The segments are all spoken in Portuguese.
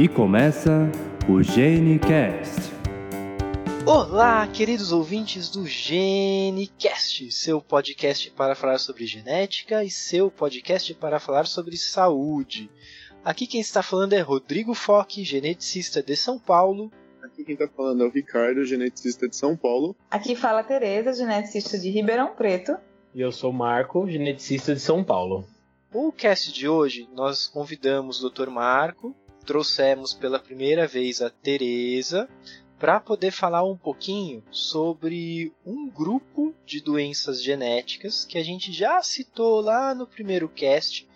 E começa o GeneCast. Olá, queridos ouvintes do GeneCast, seu podcast para falar sobre genética e seu podcast para falar sobre saúde. Aqui quem está falando é Rodrigo Foque, geneticista de São Paulo. Aqui quem está falando é o Ricardo, geneticista de São Paulo. Aqui fala a Tereza, geneticista de Ribeirão Preto. E eu sou o Marco, geneticista de São Paulo. O cast de hoje nós convidamos o Dr. Marco, trouxemos pela primeira vez a Tereza para poder falar um pouquinho sobre um grupo de doenças genéticas que a gente já citou lá no primeiro cast,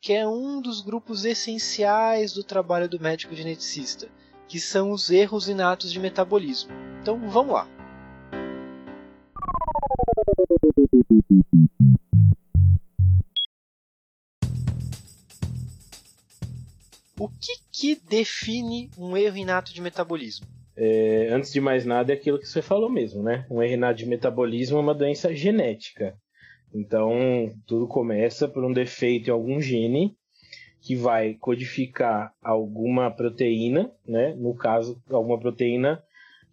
que é um dos grupos essenciais do trabalho do médico geneticista, que são os erros inatos de metabolismo. Então vamos lá. O que, que define um erro inato de metabolismo? É, antes de mais nada, é aquilo que você falou mesmo, né? Um erro inato de metabolismo é uma doença genética. Então, tudo começa por um defeito em algum gene que vai codificar alguma proteína, né? No caso, alguma proteína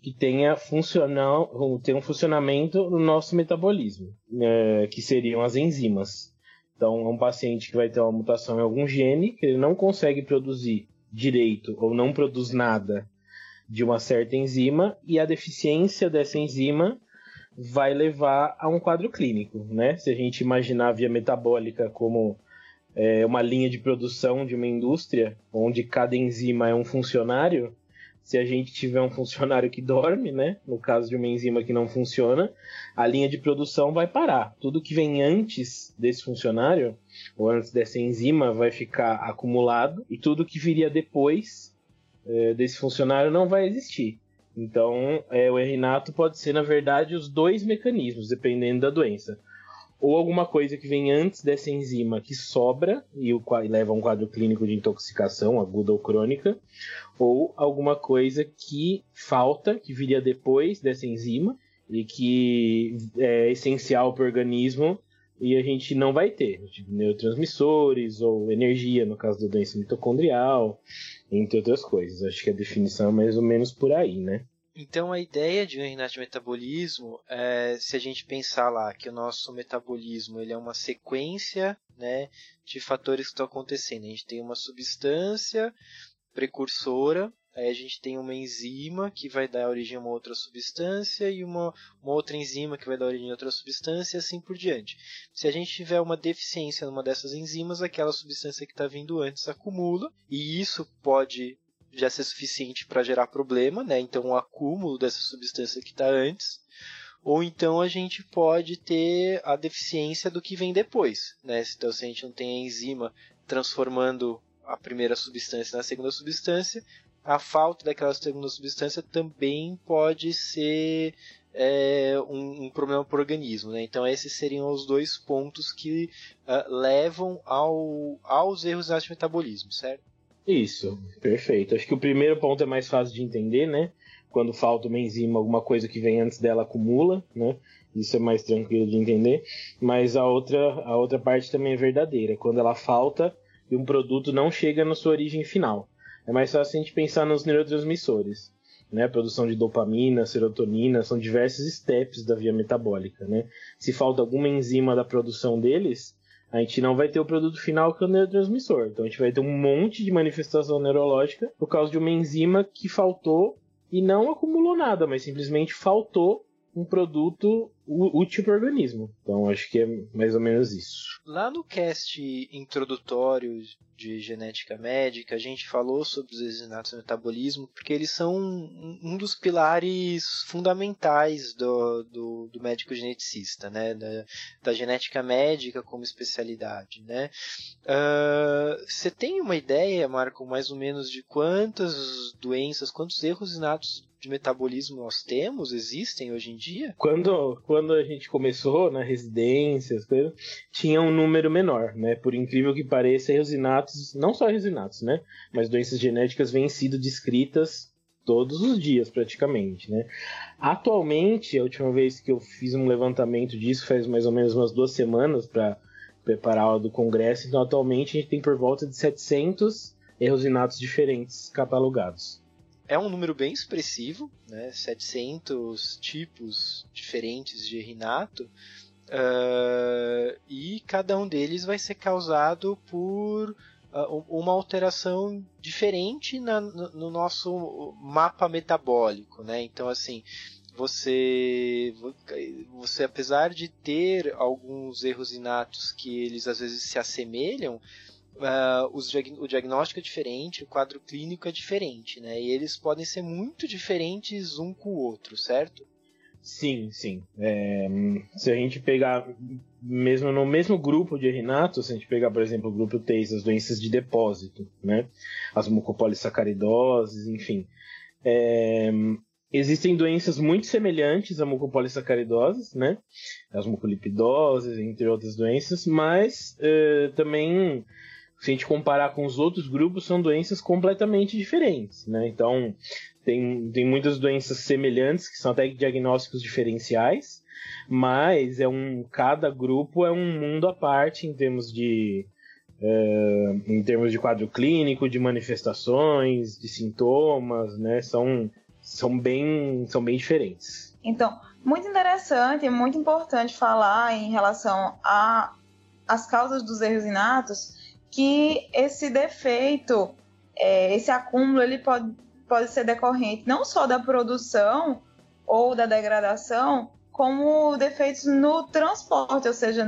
que tenha, funcional, tenha um funcionamento no nosso metabolismo, é, que seriam as enzimas. Então, é um paciente que vai ter uma mutação em algum gene que ele não consegue produzir direito ou não produz nada de uma certa enzima e a deficiência dessa enzima vai levar a um quadro clínico, né? Se a gente imaginar a via metabólica como é, uma linha de produção de uma indústria onde cada enzima é um funcionário, se a gente tiver um funcionário que dorme, né? No caso de uma enzima que não funciona, a linha de produção vai parar. Tudo que vem antes desse funcionário, ou antes dessa enzima, vai ficar acumulado, e tudo que viria depois é, desse funcionário não vai existir. Então, é, o erinato pode ser, na verdade, os dois mecanismos, dependendo da doença ou alguma coisa que vem antes dessa enzima que sobra e, o, e leva a um quadro clínico de intoxicação aguda ou crônica, ou alguma coisa que falta, que viria depois dessa enzima e que é essencial para o organismo e a gente não vai ter, tipo neurotransmissores ou energia no caso da doença mitocondrial, entre outras coisas. Acho que a definição é mais ou menos por aí, né? Então a ideia de um de metabolismo é se a gente pensar lá que o nosso metabolismo ele é uma sequência né, de fatores que estão acontecendo. A gente tem uma substância precursora, aí a gente tem uma enzima que vai dar origem a uma outra substância e uma, uma outra enzima que vai dar origem a outra substância e assim por diante. Se a gente tiver uma deficiência numa dessas enzimas, aquela substância que está vindo antes acumula e isso pode já ser suficiente para gerar problema, né? Então, o acúmulo dessa substância que está antes. Ou então a gente pode ter a deficiência do que vem depois, né? Então, se a gente não tem a enzima transformando a primeira substância na segunda substância, a falta daquela segunda substância também pode ser é, um, um, problema para o organismo. Né? Então, esses seriam os dois pontos que uh, levam ao, aos erros de metabolismo, certo? Isso, perfeito. Acho que o primeiro ponto é mais fácil de entender, né? Quando falta uma enzima, alguma coisa que vem antes dela acumula, né? Isso é mais tranquilo de entender. Mas a outra, a outra parte também é verdadeira. Quando ela falta e um produto não chega na sua origem final. É mais fácil a gente pensar nos neurotransmissores. Né, a produção de dopamina, serotonina, são diversos steps da via metabólica. Né? Se falta alguma enzima da produção deles, a gente não vai ter o produto final que é o neurotransmissor. Então a gente vai ter um monte de manifestação neurológica por causa de uma enzima que faltou e não acumulou nada, mas simplesmente faltou um produto útil para o organismo. Então acho que é mais ou menos isso. Lá no cast introdutório de genética médica, a gente falou sobre os exinatos do metabolismo, porque eles são um dos pilares fundamentais do, do, do médico geneticista, né? Da, da, genética médica como especialidade. Né? Uh, você tem uma ideia, Marco, mais ou menos de quantas doenças, quantos erros inatos de metabolismo nós temos, existem hoje em dia? Quando, quando a gente começou na residência, coisas, tinha um número menor, né? Por incrível que pareça, resinatos, não só resinatos, né? Mas doenças genéticas vêm sido descritas todos os dias praticamente, né? Atualmente, a última vez que eu fiz um levantamento disso faz mais ou menos umas duas semanas para preparar a do congresso, então atualmente a gente tem por volta de 700 errosinatos diferentes catalogados. É um número bem expressivo, né? 700 tipos diferentes de errinato. Uh, e cada um deles vai ser causado por uma alteração diferente na, no, no, nosso mapa metabólico, né? Então, assim, você, você apesar de ter alguns erros inatos que eles às vezes se assemelham, uh, os, o diagnóstico é diferente, o quadro clínico é diferente, né? E eles podem ser muito diferentes um com o outro, certo? Sim, sim. É, se a gente pegar mesmo no mesmo grupo de erinatos, se a gente pegar, por exemplo, o grupo 3, as doenças de depósito, né? As mucopolissacaridoses, enfim. É, existem doenças muito semelhantes à mucopolissacaridose, né? As mucolipidoses, entre outras doenças, mas é, também se a gente comparar com os outros grupos, são doenças completamente diferentes, né? Então, tem, tem muitas doenças semelhantes, que são até diagnósticos diferenciais, mas é um cada grupo é um mundo à parte em termos de é, em termos de quadro clínico, de manifestações, de sintomas, né? São, são, bem, são bem diferentes. Então, muito interessante e muito importante falar em relação às causas dos erros inatos, que esse defeito, é, esse acúmulo, ele pode, pode ser decorrente não só da produção ou da degradação, como defeitos no transporte, ou seja,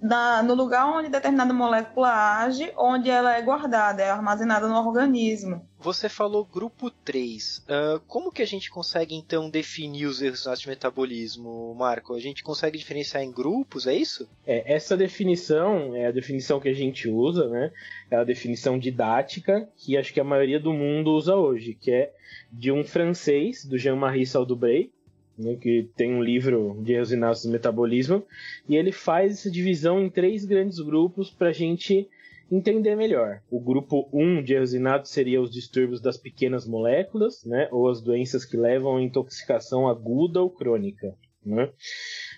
na, no lugar onde determinada molécula age, onde ela é guardada, é armazenada no organismo. Você falou grupo 3. Uh, ah, como que a gente consegue então definir os erros de metabolismo, Marco? A gente consegue diferenciar em grupos, é isso? É, essa definição é a definição que a gente usa, né? É a definição didática que acho que a maioria do mundo usa hoje, que é de um francês, do Jean-Marie Saldubray, né, que tem um livro de eosinatos do metabolismo, e ele faz essa divisão em três grandes grupos para a gente entender melhor. O grupo 1 de eosinatos seria os distúrbios das pequenas moléculas, né, ou as doenças que levam a intoxicação aguda ou crônica. Né?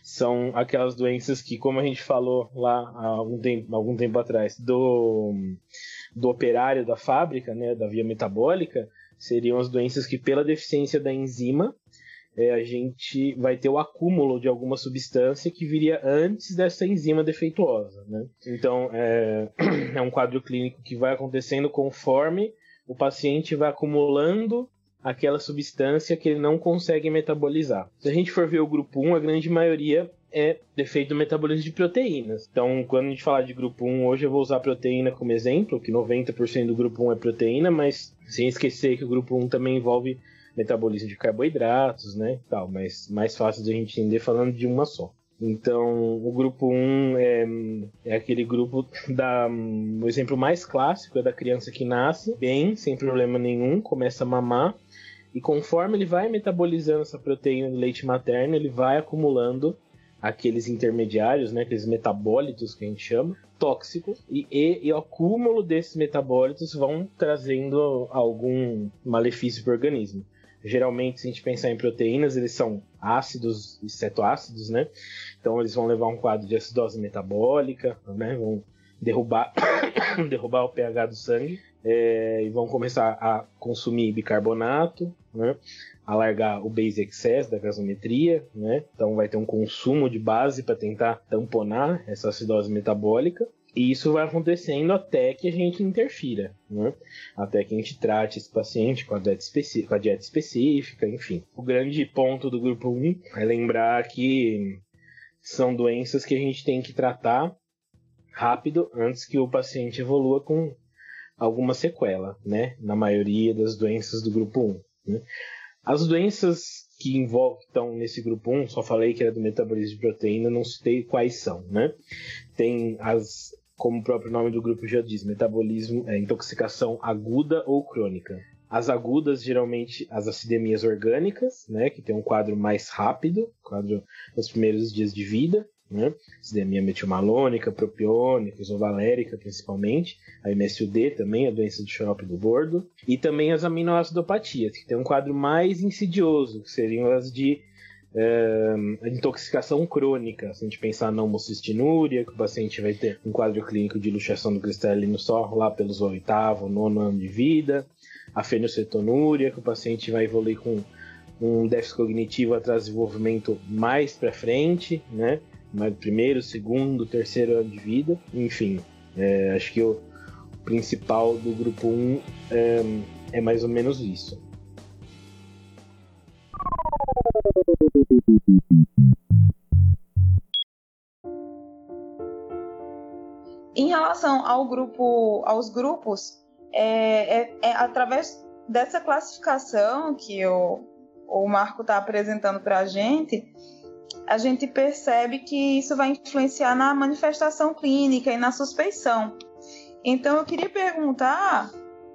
São aquelas doenças que, como a gente falou lá há algum tempo, algum tempo atrás, do, do operário da fábrica, né, da via metabólica, seriam as doenças que, pela deficiência da enzima, é, a gente vai ter o acúmulo de alguma substância que viria antes dessa enzima defeituosa. Né? Então, é, é um quadro clínico que vai acontecendo conforme o paciente vai acumulando aquela substância que ele não consegue metabolizar. Se a gente for ver o grupo 1, a grande maioria é defeito do metabolismo de proteínas. Então, quando a gente falar de grupo 1, hoje eu vou usar proteína como exemplo, que 90% do grupo 1 é proteína, mas sem esquecer que o grupo 1 também envolve metabolismo de carboidratos, né, tal, mas mais fácil de a gente entender falando de uma só. Então, o grupo 1 é, é aquele grupo da. O exemplo mais clássico é da criança que nasce bem, sem problema nenhum, começa a mamar, e conforme ele vai metabolizando essa proteína do leite materno, ele vai acumulando aqueles intermediários, né, aqueles metabólitos que a gente chama, tóxicos, e, e, e o acúmulo desses metabólitos vão trazendo algum malefício para o organismo. Geralmente, se a gente pensar em proteínas, eles são ácidos e cetoácidos, né? Então, eles vão levar um quadro de acidose metabólica, né? Vão derrubar, derrubar o pH do sangue é, e vão começar a consumir bicarbonato, né? alargar o base excess da gasometria, né? Então vai ter um consumo de base para tentar tamponar essa acidose metabólica. E isso vai acontecendo até que a gente interfira, né? até que a gente trate esse paciente com a, dieta com a dieta específica, enfim. O grande ponto do grupo 1 é lembrar que são doenças que a gente tem que tratar rápido antes que o paciente evolua com alguma sequela, né? Na maioria das doenças do grupo 1. Né? As doenças que envolvem, estão nesse grupo 1, só falei que era do metabolismo de proteína, não citei quais são, né? Tem as como o próprio nome do grupo já diz, metabolismo é intoxicação aguda ou crônica. As agudas, geralmente, as acidemias orgânicas, né, que tem um quadro mais rápido, quadro nos primeiros dias de vida, né, acidemia metilmalônica, propiônica, isovalérica, principalmente, a MSUD também, a doença do xarope do bordo, e também as aminoacidopatias, que tem um quadro mais insidioso, que seriam as de é, intoxicação crônica, se a gente pensar na homocistinúria, que o paciente vai ter um quadro clínico de luxação do cristalino só lá pelos oitavo, nono ano de vida, a fenilcetonúria, que o paciente vai evoluir com um déficit cognitivo atrás de desenvolvimento mais para frente, né? Mais primeiro, segundo, terceiro ano de vida, enfim. É, acho que o principal do grupo 1 é, é mais ou menos isso. Em relação ao grupo, aos grupos, é, é, é através dessa classificação que o, o Marco está apresentando para a gente, a gente percebe que isso vai influenciar na manifestação clínica e na suspeição. Então, eu queria perguntar,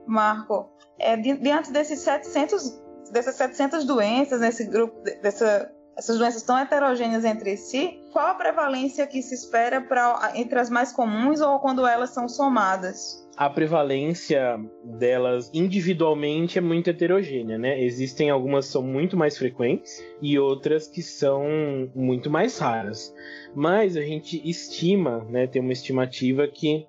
Marco, é, diante desses 700, dessas 700 doenças, nesse grupo, dessa, essas doenças tão heterogêneas entre si, qual a prevalência que se espera pra, entre as mais comuns ou quando elas são somadas? a prevalência delas individualmente é muito heterogênea, né? Existem algumas que são muito mais frequentes e outras que são muito mais raras. Mas a gente estima, né, tem uma estimativa que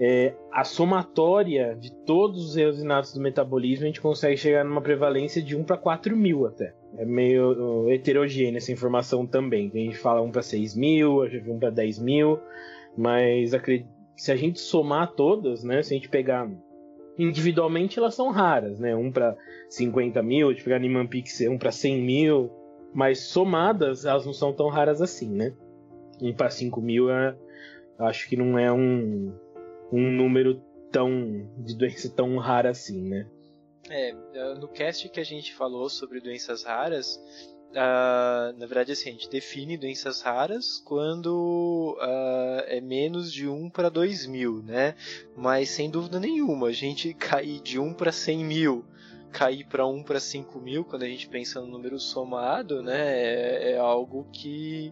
é, a somatória de todos os eosinatos do metabolismo a gente consegue chegar numa prevalência de 1 para 4 mil até. É meio uh, heterogênea essa informação também. A gente fala 1 para 6 mil, já vi 1 para 10 mil, mas se a gente somar todas, né? Se a gente pegar individualmente, elas são raras, né? Um para 50 mil, de pegar Niman Pix, um para 100 mil, mas somadas, elas não são tão raras assim, né? Um para 5 mil, é, acho que não é um, um número tão de doença tão rara assim, né? É, no cast que a gente falou sobre doenças raras, Uh, na verdade, assim, a gente define doenças raras quando uh, é menos de 1 para 2 mil, né? Mas sem dúvida nenhuma, a gente cair de 1 para 100 mil, cair para 1 para 5 mil, quando a gente pensa no número somado, né? É, é algo que,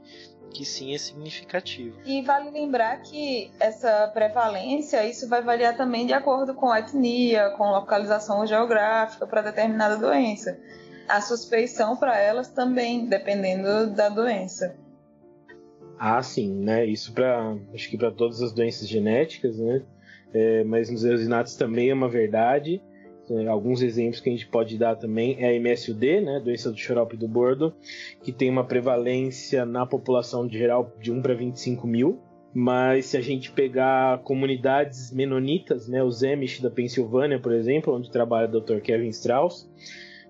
que sim é significativo. E vale lembrar que essa prevalência, isso vai variar também de acordo com a etnia, com localização geográfica para determinada doença a suspeição para elas também, dependendo da doença. Ah, sim, né? Isso para acho que para todas as doenças genéticas, né? É, mas nos eosinatos também é uma verdade. É, alguns exemplos que a gente pode dar também é a MSUD, né? Doença do xarope do bordo, que tem uma prevalência na população geral de 1 para 25 mil. Mas se a gente pegar comunidades menonitas, né, os Amish da Pensilvânia, por exemplo, onde trabalha o Dr. Kevin Strauss,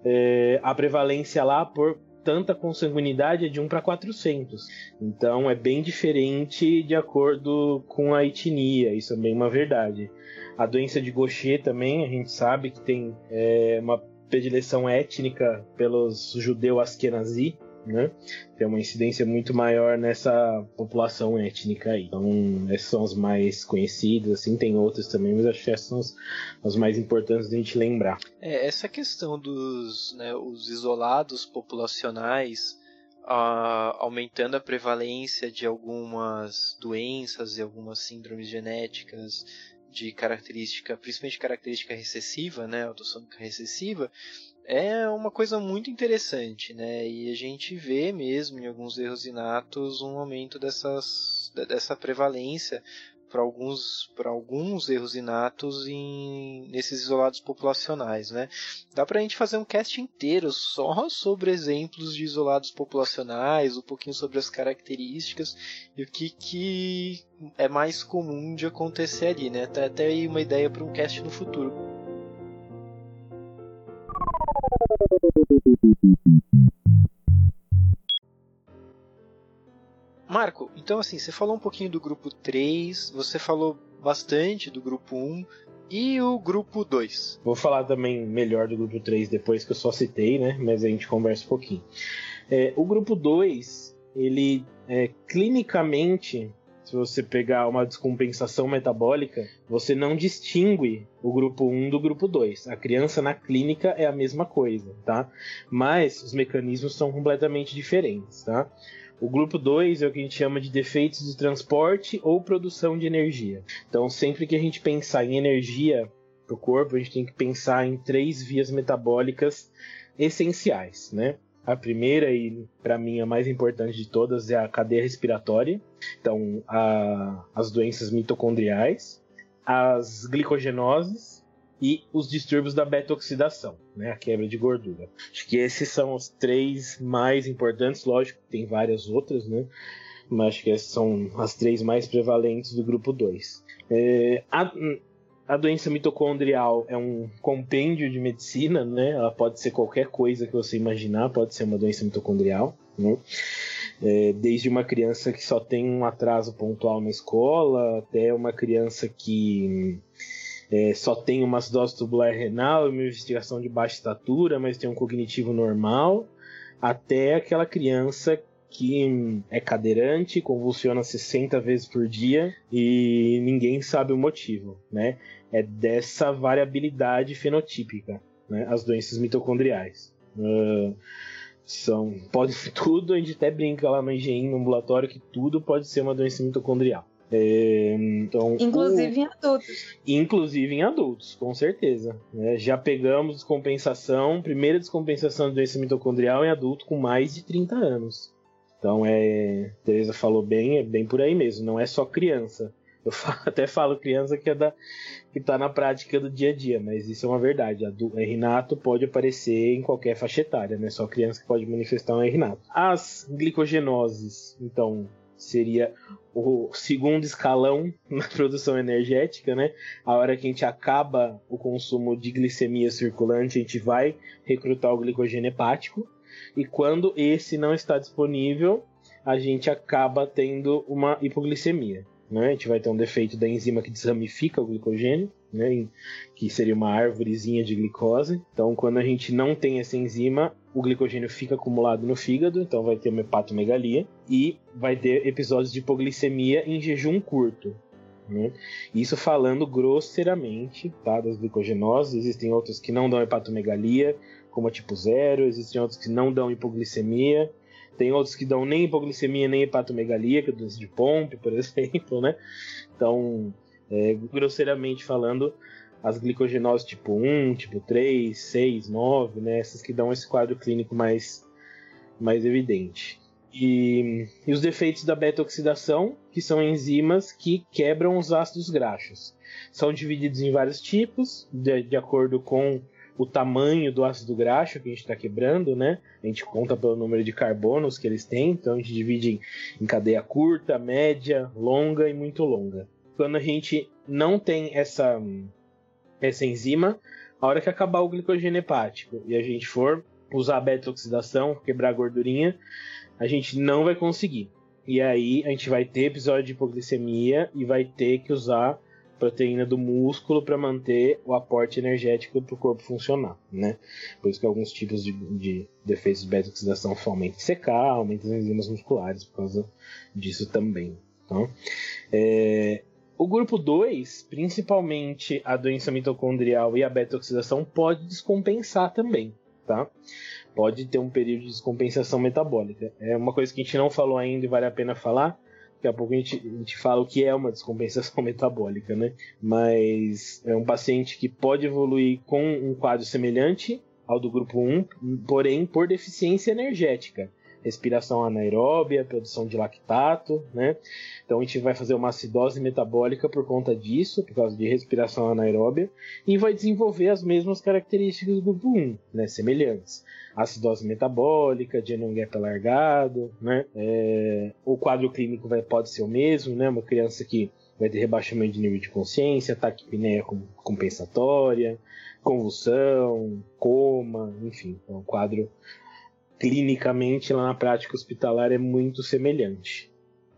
é, a prevalência lá por tanta consanguinidade é de 1 para 400. Então é bem diferente de acordo com a etnia, isso é bem uma verdade. A doença de Gaucher também, a gente sabe que tem é, uma predileção étnica pelos judeus askenazi, né? Tem uma incidência muito maior nessa população étnica aí. Então, essas são as mais conhecidas, assim, tem outras também, mas acho que essas são as, as mais importantes da gente lembrar. É, essa questão dos né, os isolados populacionais aumentando a prevalência de algumas doenças e algumas síndromes genéticas de característica, principalmente característica recessiva, né, autossômica recessiva, é uma coisa muito interessante, né? E a gente vê mesmo em alguns erros inatos um aumento dessas, dessa prevalência para alguns, alguns erros inatos em, nesses isolados populacionais, né? Dá para a gente fazer um cast inteiro só sobre exemplos de isolados populacionais, um pouquinho sobre as características e o que, que é mais comum de acontecer ali, né? Até, até aí uma ideia para um cast no futuro. Marco, então assim, você falou um pouquinho do grupo 3, você falou bastante do grupo 1 e o grupo 2. Vou falar também melhor do grupo 3 depois que eu só citei, né? Mas a gente conversa um pouquinho. É, o grupo 2, ele é, clinicamente se você pegar uma descompensação metabólica, você não distingue o grupo 1 do grupo 2. A criança na clínica é a mesma coisa, tá? Mas os mecanismos são completamente diferentes, tá? O grupo 2 é o que a gente chama de defeitos de transporte ou produção de energia. Então, sempre que a gente pensar em energia para o corpo, a gente tem que pensar em três vias metabólicas essenciais, né? A primeira e para mim a mais importante de todas é a cadeia respiratória. Então, a, as doenças mitocondriais, as glicogenoses e os distúrbios da beta-oxidação, né, a quebra de gordura. Acho que esses são os três mais importantes, lógico, tem várias outras, né? Mas acho que essas são as três mais prevalentes do grupo 2. É, a, a doença mitocondrial é um compêndio de medicina, né? Ela pode ser qualquer coisa que você imaginar, pode ser uma doença mitocondrial, né? É, desde uma criança que só tem um atraso pontual na escola, até uma criança que é, só tem uma acidose tubular renal uma investigação de baixa estatura, mas tem um cognitivo normal, até aquela criança que é cadeirante, convulsiona 60 vezes por dia e ninguém sabe o motivo, né? É dessa variabilidade fenotípica, né? As doenças mitocondriais. Uh, são, pode tudo, a gente até brinca lá no engenho, no ambulatório, que tudo pode ser uma doença mitocondrial. É, então, inclusive o... em adultos. Inclusive em adultos, com certeza. É, já pegamos descompensação, primeira descompensação de doença mitocondrial em adulto com mais de 30 anos. Então é. Teresa falou bem, é bem por aí mesmo, não é só criança. Eu até falo criança que é da que está na prática do dia a dia, mas isso é uma verdade. A Rinato pode aparecer em qualquer faixa etária, não é só criança que pode manifestar um Rinato. As glicogenoses, então, seria o segundo escalão na produção energética, né? A hora que a gente acaba o consumo de glicemia circulante, a gente vai recrutar o glicogênio hepático. E quando esse não está disponível, a gente acaba tendo uma hipoglicemia. Né? A gente vai ter um defeito da enzima que desramifica o glicogênio, né? que seria uma árvorezinha de glicose. Então, quando a gente não tem essa enzima, o glicogênio fica acumulado no fígado, então vai ter uma hepatomegalia e vai ter episódios de hipoglicemia em jejum curto. Né? Isso falando grosseiramente tá, das glicogenoses. Existem outras que não dão hepatomegalia, como a tipo 0, existem outros que não dão hipoglicemia, tem outros que dão nem hipoglicemia nem hepatomegalia, que é doença de Pompe, por exemplo, né? Então, é, grosseiramente falando, as glicogenoses tipo 1, tipo 3, 6, 9, né? Essas que dão esse quadro clínico mais, mais evidente. E, e os defeitos da beta-oxidação, que são enzimas que quebram os ácidos graxos. São divididos em vários tipos, de, de acordo com o tamanho do ácido graxo que a gente está quebrando, né? A gente conta pelo número de carbonos que eles têm, então a gente divide em, em cadeia curta, média, longa e muito longa. Quando a gente não tem essa, essa enzima, a hora que acabar o glicogênio hepático e a gente for usar beta-oxidação, quebrar a gordurinha, a gente não vai conseguir. E aí a gente vai ter episódio de hipoglicemia e vai ter que usar proteína do músculo para manter o aporte energético para o corpo funcionar, né? Por isso que alguns tipos de, de defeitos de beta-oxidação aumentam secar, aumentam as enzimas musculares por causa disso também. Então, é, o grupo 2, principalmente a doença mitocondrial e a beta-oxidação, pode descompensar também, tá? Pode ter um período de descompensação metabólica. É uma coisa que a gente não falou ainda e vale a pena falar, Daqui a pouco a gente, a gente fala o que é uma descompensação metabólica, né? Mas é um paciente que pode evoluir com um quadro semelhante ao do grupo 1, porém por deficiência energética. Respiração anaeróbia, produção de lactato, né? Então a gente vai fazer uma acidose metabólica por conta disso, por causa de respiração anaeróbia, e vai desenvolver as mesmas características do grupo 1, né? Semelhantes acidose metabólica, Genon Gap alargado, né? É, o quadro clínico vai, pode ser o mesmo, né? Uma criança que vai ter rebaixamento de nível de consciência, taquipneia compensatória, convulsão, coma, enfim, é um quadro clinicamente lá na prática hospitalar é muito semelhante.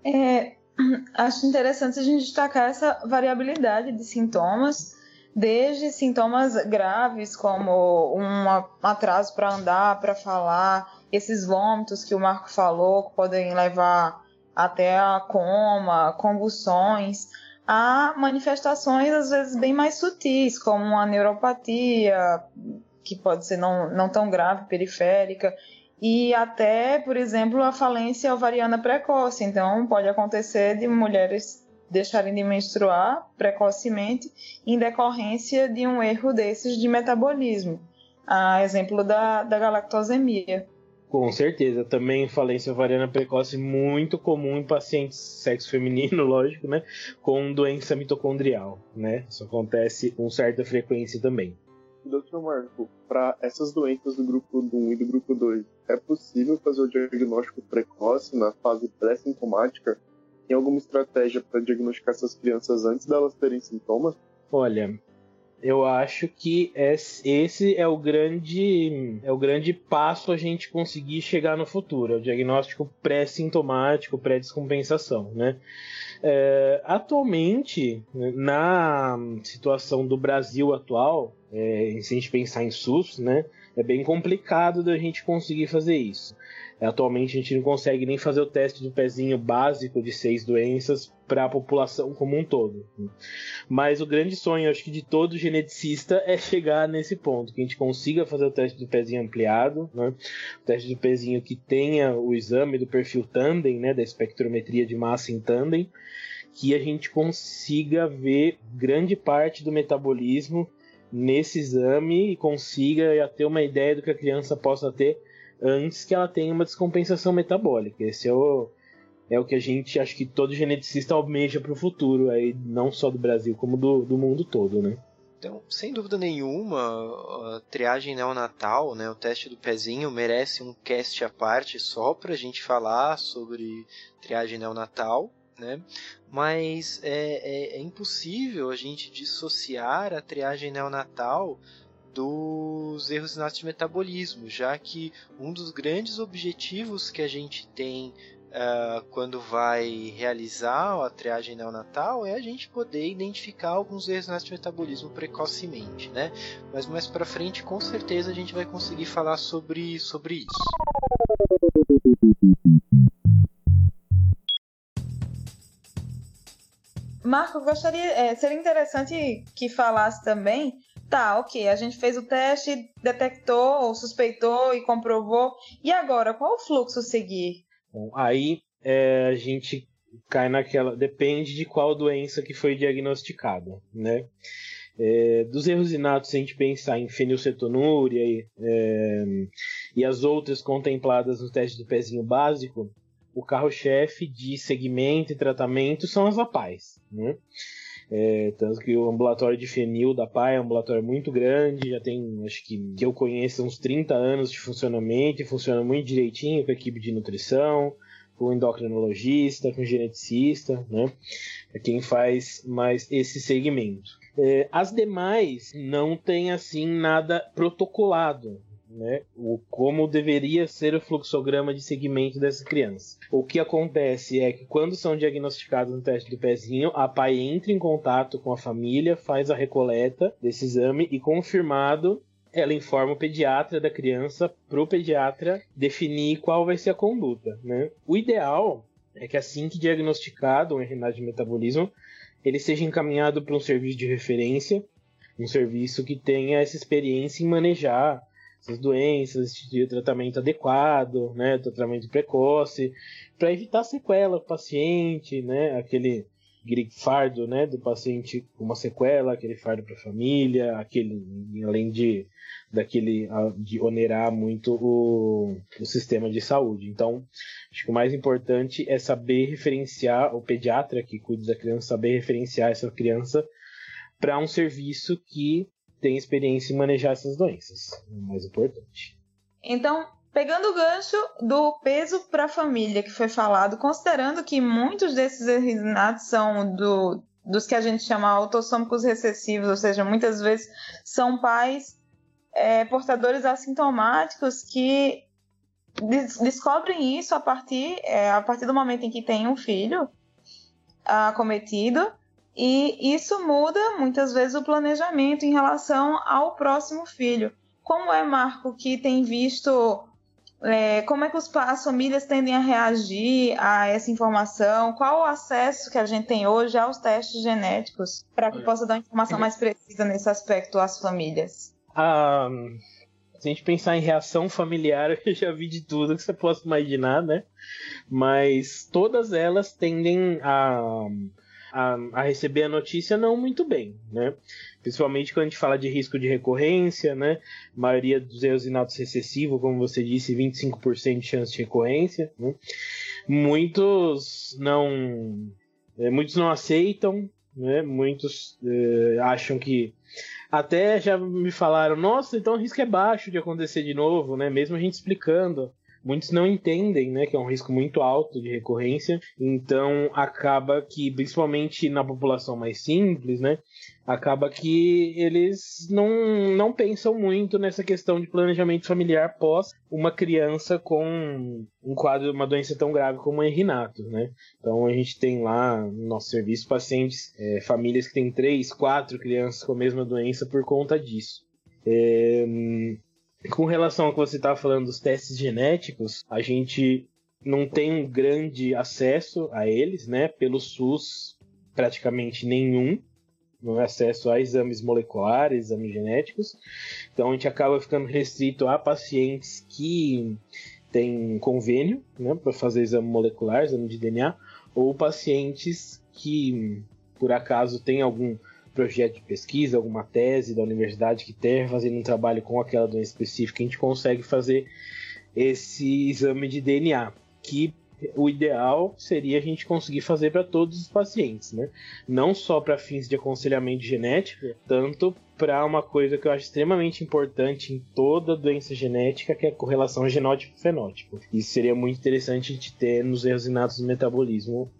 É, acho interessante a gente destacar essa variabilidade de sintomas desde sintomas graves como um atraso para andar, para falar, esses vômitos que o Marco falou, que podem levar até a coma, convulsões, a manifestações às vezes bem mais sutis, como uma neuropatia, que pode ser não, não tão grave, periférica, e até, por exemplo, a falência ovariana precoce. Então, pode acontecer de mulheres deixarem de menstruar precocemente em decorrência de um erro desses de metabolismo. A exemplo da, da galactosemia. Com certeza. Também falência ovariana precoce muito comum em pacientes sexo feminino, lógico, né? Com doença mitocondrial, né? Isso acontece com certa frequência também. Marco, para essas doenças do grupo 1 e do grupo 2, é possível fazer o diagnóstico precoce na fase pré-sintomática? Tem alguma estratégia para diagnosticar essas crianças antes delas terem sintomas? Olha, eu acho que esse é o grande é o grande passo a gente conseguir chegar no futuro, é o diagnóstico pré-sintomático, pré-descompensação, né? É, atualmente, na situação do Brasil atual, é, se a gente pensar em SUS, né, é bem complicado da gente conseguir fazer isso. Atualmente a gente não consegue nem fazer o teste do pezinho básico de seis doenças para a população como um todo. Mas o grande sonho, acho que de todo geneticista é chegar nesse ponto, que a gente consiga fazer o teste do pezinho ampliado, né? o teste do pezinho que tenha o exame do perfil tandem, né, da espectrometria de massa em tandem, que a gente consiga ver grande parte do metabolismo nesse exame e consiga ter uma ideia do que a criança possa ter antes que ela tenha uma descompensação metabólica. Esse é o, é o que a gente, acho que todo geneticista almeja para o futuro, aí, não só do Brasil, como do, do mundo todo, né? Então, sem dúvida nenhuma, a triagem neonatal, né, o teste do pezinho, merece um cast à parte só para a gente falar sobre triagem neonatal. Né? Mas é, é, é impossível a gente dissociar a triagem neonatal dos erros inatos de metabolismo, já que um dos grandes objetivos que a gente tem uh, quando vai realizar a triagem neonatal é a gente poder identificar alguns erros inatos de metabolismo precocemente, né? Mas mais para frente, com certeza, a gente vai conseguir falar sobre, sobre isso. Marco, gostaria, é, seria interessante que falasse também Tá, ok. A gente fez o teste, detectou ou suspeitou e comprovou. E agora, qual o fluxo seguir? Bom, aí é, a gente cai naquela. Depende de qual doença que foi diagnosticada, né? É, dos erros inatos, se a gente pensar em fenilcetonúria e, é, e as outras contempladas no teste do pezinho básico, o carro-chefe de segmento e tratamento são as APAES, né? É, tanto que o ambulatório de Fenil da PAI é um ambulatório muito grande, já tem, acho que, que eu conheço, uns 30 anos de funcionamento e funciona muito direitinho com a equipe de nutrição, com endocrinologista, com geneticista, né? É quem faz mais esse segmento. É, as demais não tem assim nada protocolado né, o, como deveria ser o fluxograma de segmento dessa criança. O que acontece é que quando são diagnosticados no teste do pezinho, a pai entra em contato com a família, faz a recoleta desse exame e confirmado ela informa o pediatra da criança para o pediatra definir qual vai ser a conduta. Né? O ideal é que assim que diagnosticado um RNA de metabolismo, ele seja encaminhado para um serviço de referência, um serviço que tenha essa experiência em manejar essas doenças, instituir o tratamento adequado, né, tratamento precoce, para evitar sequela do paciente, né, aquele, aquele fardo, né, do paciente com uma sequela, aquele fardo para a família, aquele, além de daquele de onerar muito o, o sistema de saúde. Então, acho que o mais importante é saber referenciar o pediatra que cuida da criança, saber referenciar essa criança para um serviço que tem experiência em manejar essas doenças. É o mais importante. Então, pegando o gancho do peso para a família que foi falado, considerando que muitos desses originados são do, dos que a gente chama autossômicos recessivos, ou seja, muitas vezes são pais é, portadores assintomáticos que des descobrem isso a partir, é, a partir do momento em que tem um filho acometido e isso muda muitas vezes o planejamento em relação ao próximo filho. Como é, Marco, que tem visto é, como é que os, as famílias tendem a reagir a essa informação? Qual o acesso que a gente tem hoje aos testes genéticos para que possa dar uma informação mais precisa nesse aspecto às famílias? Ah, se a gente pensar em reação familiar, eu já vi de tudo que você possa imaginar, né? Mas todas elas tendem a a, a, receber a notícia não muito bem, né? Principalmente quando a gente fala de risco de recorrência, né? A maioria dos eosinatos recessivos, como você disse, 25% de chance de recorrência, né? Muitos não é, muitos não aceitam, né? Muitos é, acham que até já me falaram, nossa, então o risco é baixo de acontecer de novo, né? Mesmo a gente explicando muitos não entendem, né, que é um risco muito alto de recorrência, então acaba que, principalmente na população mais simples, né, acaba que eles não, não pensam muito nessa questão de planejamento familiar pós uma criança com um quadro, uma doença tão grave como o Rinato, né? Então a gente tem lá no nosso serviço pacientes, é, famílias que têm três, quatro crianças com a mesma doença por conta disso. É, com relação ao que você estava falando dos testes genéticos, a gente não tem um grande acesso a eles, né? Pelo SUS, praticamente nenhum. Não é acesso a exames moleculares, exames genéticos. Então a gente acaba ficando restrito a pacientes que têm convênio né, para fazer exame molecular, exame de DNA, ou pacientes que, por acaso, têm algum projeto de pesquisa, alguma tese da universidade que esteja fazendo um trabalho com aquela doença específica, a gente consegue fazer esse exame de DNA, que o ideal seria a gente conseguir fazer para todos os pacientes, né? Não só para fins de aconselhamento genético, tanto para uma coisa que eu acho extremamente importante em toda doença genética, que é a correlação genótipo-fenótipo. Isso seria muito interessante a gente ter nos erros inatos do metabolismo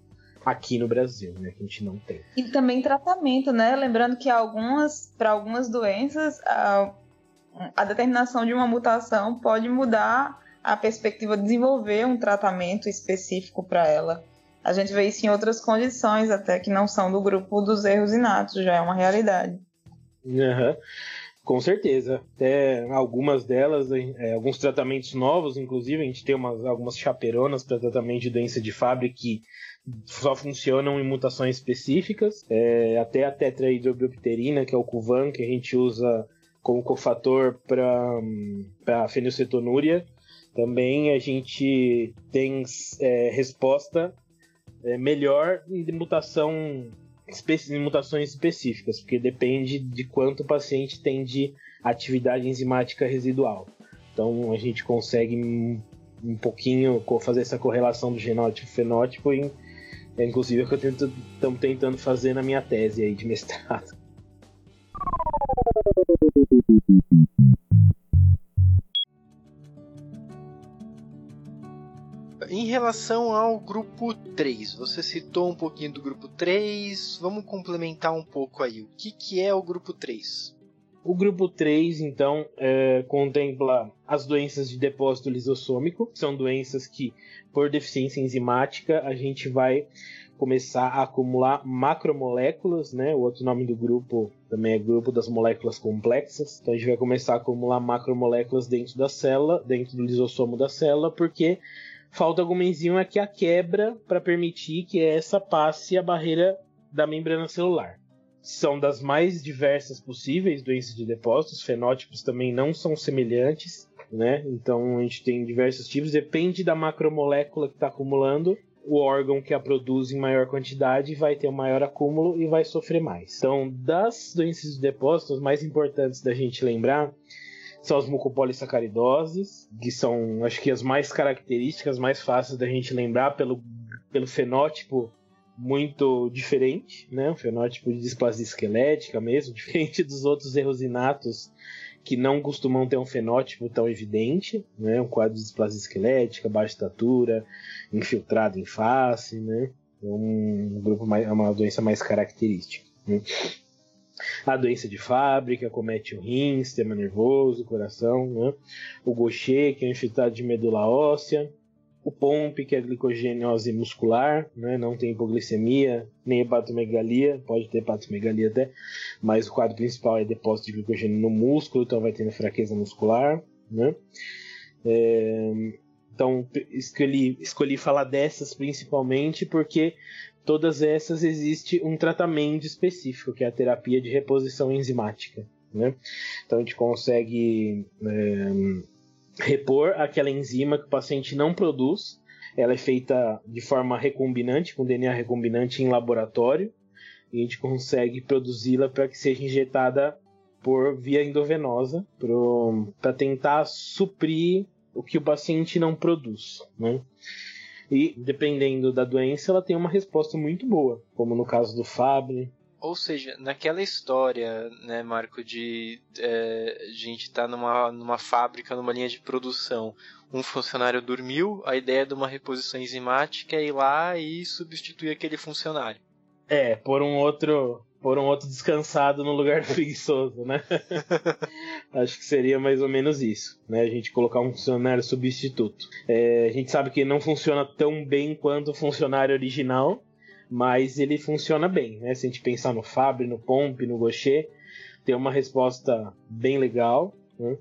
aqui no Brasil, né? Que a gente não tem. E também tratamento, né? Lembrando que algumas, para algumas doenças, a, a determinação de uma mutação pode mudar a perspectiva de desenvolver um tratamento específico para ela. A gente vê isso em outras condições, até que não são do grupo dos erros inatos, já é uma realidade. Uhum. Com certeza. Até algumas delas, é, alguns tratamentos novos, inclusive, a gente tem umas, algumas chaperonas para tratamento de doença de Fabry que só funcionam em mutações específicas. É, até a tetrahidrobiopterina, que é o Cuvan, que a gente usa como cofator para fenilcetonúria. Também a gente tem é, resposta é, melhor em mutação em mutações específicas, porque depende de quanto o paciente tem de atividade enzimática residual. Então a gente consegue um, um pouquinho fazer essa correlação do genótipo-fenótipo em é inclusive é o que eu estamos tentando fazer na minha tese aí de mestrado. Em relação ao grupo 3, você citou um pouquinho do grupo 3, vamos complementar um pouco aí. O que, que é o grupo 3? O grupo 3, então, é, contempla as doenças de depósito lisossômico, que são doenças que, por deficiência enzimática, a gente vai começar a acumular macromoléculas, né? O outro nome do grupo também é grupo das moléculas complexas. Então a gente vai começar a acumular macromoléculas dentro da célula, dentro do lisossomo da célula, porque falta alguma enzima que a quebra para permitir que essa passe a barreira da membrana celular são das mais diversas possíveis doenças de depósitos, fenótipos também não são semelhantes, né? Então a gente tem diversos tipos, depende da macromolécula que está acumulando, o órgão que a produz em maior quantidade vai ter um maior acúmulo e vai sofrer mais. Então, das doenças de depósitos as mais importantes da gente lembrar são as mucopolissacaridoses, que são, acho que as mais características, mais fáceis da gente lembrar pelo, pelo fenótipo muito diferente, né? Um fenótipo de displasia esquelética mesmo, diferente dos outros erros inatos que não costumam ter um fenótipo tão evidente, né? Um quadro de displasia esquelética, baixa estatura, infiltrado em face, né? É um grupo mais, é uma doença mais característica. Né? A doença de fábrica comete o rim, sistema nervoso, coração, né? O Gaucher, que é infiltrado de medula óssea, o POMP, que é glicogeniose muscular, né? não tem hipoglicemia, nem hepatomegalia, pode ter hepatomegalia até, mas o quadro principal é depósito de glicogênio no músculo, então vai tendo fraqueza muscular. Né? É, então, escolhi, escolhi falar dessas principalmente porque todas essas existe um tratamento específico, que é a terapia de reposição enzimática. Né? Então, a gente consegue. É, repor aquela enzima que o paciente não produz. Ela é feita de forma recombinante, com DNA recombinante em laboratório. e a gente consegue produzi-la para que seja injetada por via endovenosa para tentar suprir o que o paciente não produz, né? E dependendo da doença, ela tem uma resposta muito boa, como no caso do Fabry. Ou seja, naquela história, né, Marco, de é, a gente estar tá numa, numa fábrica, numa linha de produção, um funcionário dormiu, a ideia de uma reposição enzimática é ir lá e substituir aquele funcionário. É, por um outro por um outro descansado no lugar preguiçoso, né? Acho que seria mais ou menos isso, né? A gente colocar um funcionário substituto. É, a gente sabe que não funciona tão bem quanto o funcionário original, mas ele funciona bem, né? Se a gente pensar no Fabre, no Pomp, no Gaucher, tem uma resposta bem legal. Né?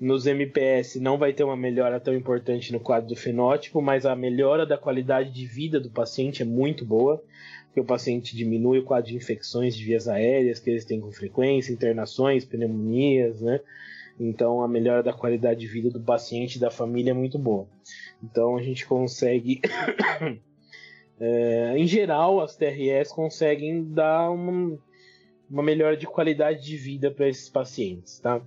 Nos MPS não vai ter uma melhora tão importante no quadro do fenótipo, mas a melhora da qualidade de vida do paciente é muito boa que o paciente diminui o quadro de infecções de vias aéreas que eles têm com frequência, internações, pneumonias, né? Então a melhora da qualidade de vida do paciente e da família é muito boa. Então a gente consegue, é, em geral, as TRS conseguem dar uma, uma melhora de qualidade de vida para esses pacientes, tá?